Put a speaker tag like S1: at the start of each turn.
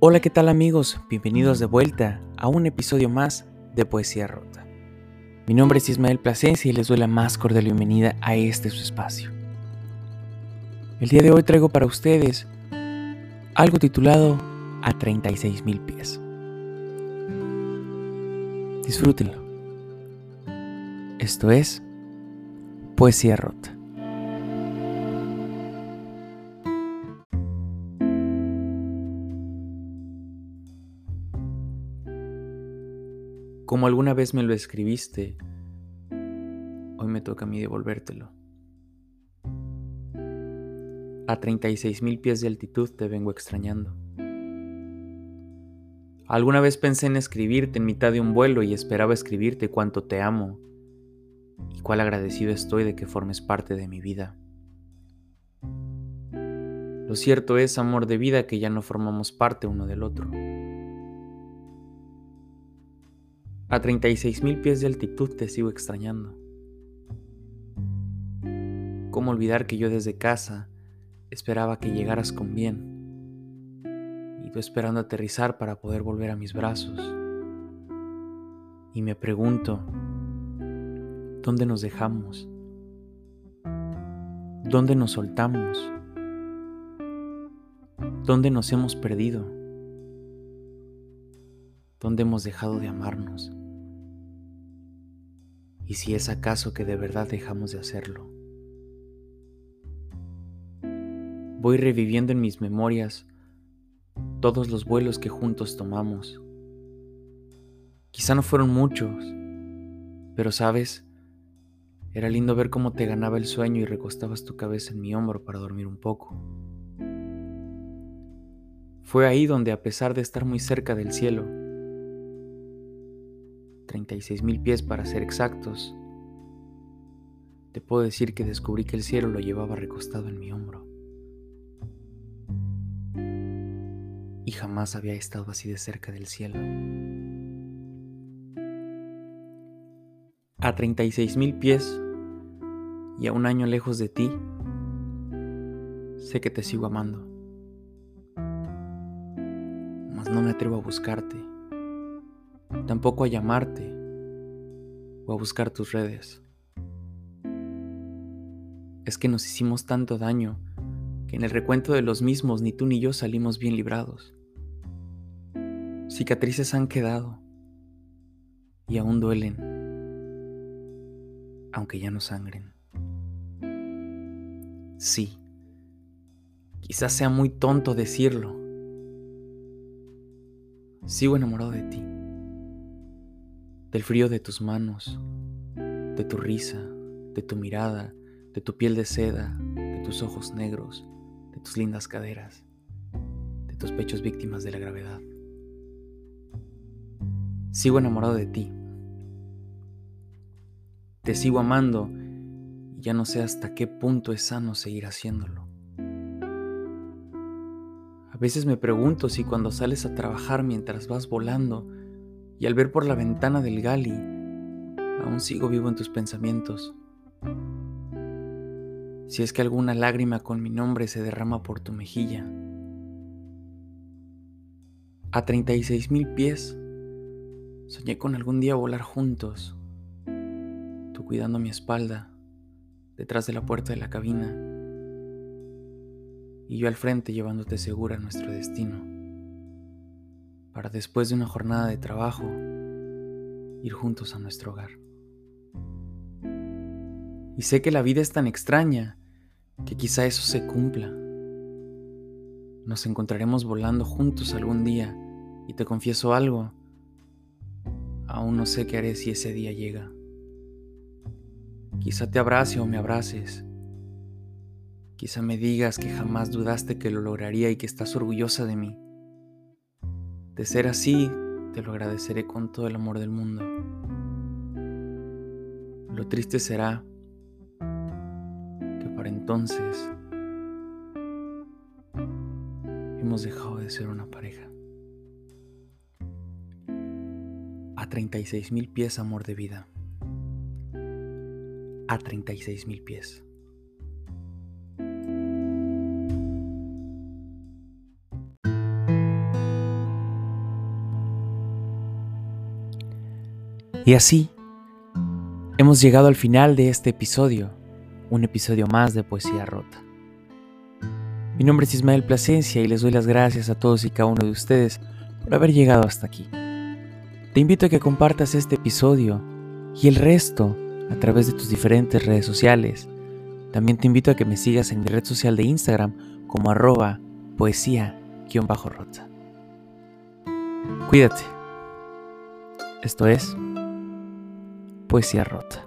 S1: Hola, ¿qué tal amigos? Bienvenidos de vuelta a un episodio más de Poesía Rota. Mi nombre es Ismael Plasencia y les doy la más cordial bienvenida a este su espacio. El día de hoy traigo para ustedes algo titulado A 36 mil pies. Disfrútenlo. Esto es Poesía Rota. Como alguna vez me lo escribiste, hoy me toca a mí devolvértelo. A 36 mil pies de altitud te vengo extrañando. Alguna vez pensé en escribirte en mitad de un vuelo y esperaba escribirte cuánto te amo y cuál agradecido estoy de que formes parte de mi vida. Lo cierto es, amor de vida, que ya no formamos parte uno del otro. A 36 mil pies de altitud te sigo extrañando. ¿Cómo olvidar que yo desde casa esperaba que llegaras con bien? Y tú esperando aterrizar para poder volver a mis brazos. Y me pregunto, ¿dónde nos dejamos? ¿Dónde nos soltamos? ¿Dónde nos hemos perdido? ¿Dónde hemos dejado de amarnos? Y si es acaso que de verdad dejamos de hacerlo. Voy reviviendo en mis memorias todos los vuelos que juntos tomamos. Quizá no fueron muchos, pero sabes, era lindo ver cómo te ganaba el sueño y recostabas tu cabeza en mi hombro para dormir un poco. Fue ahí donde, a pesar de estar muy cerca del cielo, 36 mil pies para ser exactos, te puedo decir que descubrí que el cielo lo llevaba recostado en mi hombro. Y jamás había estado así de cerca del cielo. A 36 mil pies y a un año lejos de ti, sé que te sigo amando. Mas no me atrevo a buscarte tampoco a llamarte o a buscar tus redes. Es que nos hicimos tanto daño que en el recuento de los mismos ni tú ni yo salimos bien librados. Cicatrices han quedado y aún duelen, aunque ya no sangren. Sí, quizás sea muy tonto decirlo. Sigo enamorado de ti del frío de tus manos, de tu risa, de tu mirada, de tu piel de seda, de tus ojos negros, de tus lindas caderas, de tus pechos víctimas de la gravedad. Sigo enamorado de ti. Te sigo amando y ya no sé hasta qué punto es sano seguir haciéndolo. A veces me pregunto si cuando sales a trabajar mientras vas volando, y al ver por la ventana del Gali, aún sigo vivo en tus pensamientos. Si es que alguna lágrima con mi nombre se derrama por tu mejilla. A 36 mil pies, soñé con algún día volar juntos, tú cuidando mi espalda, detrás de la puerta de la cabina, y yo al frente llevándote segura a nuestro destino para después de una jornada de trabajo ir juntos a nuestro hogar. Y sé que la vida es tan extraña que quizá eso se cumpla. Nos encontraremos volando juntos algún día y te confieso algo, aún no sé qué haré si ese día llega. Quizá te abrace o me abraces. Quizá me digas que jamás dudaste que lo lograría y que estás orgullosa de mí. De ser así, te lo agradeceré con todo el amor del mundo. Lo triste será que para entonces hemos dejado de ser una pareja. A 36 mil pies, amor de vida. A 36 mil pies. Y así, hemos llegado al final de este episodio, un episodio más de Poesía Rota. Mi nombre es Ismael Plasencia y les doy las gracias a todos y cada uno de ustedes por haber llegado hasta aquí. Te invito a que compartas este episodio y el resto a través de tus diferentes redes sociales. También te invito a que me sigas en mi red social de Instagram como arroba poesía-rota. Cuídate. Esto es Poesía Rota.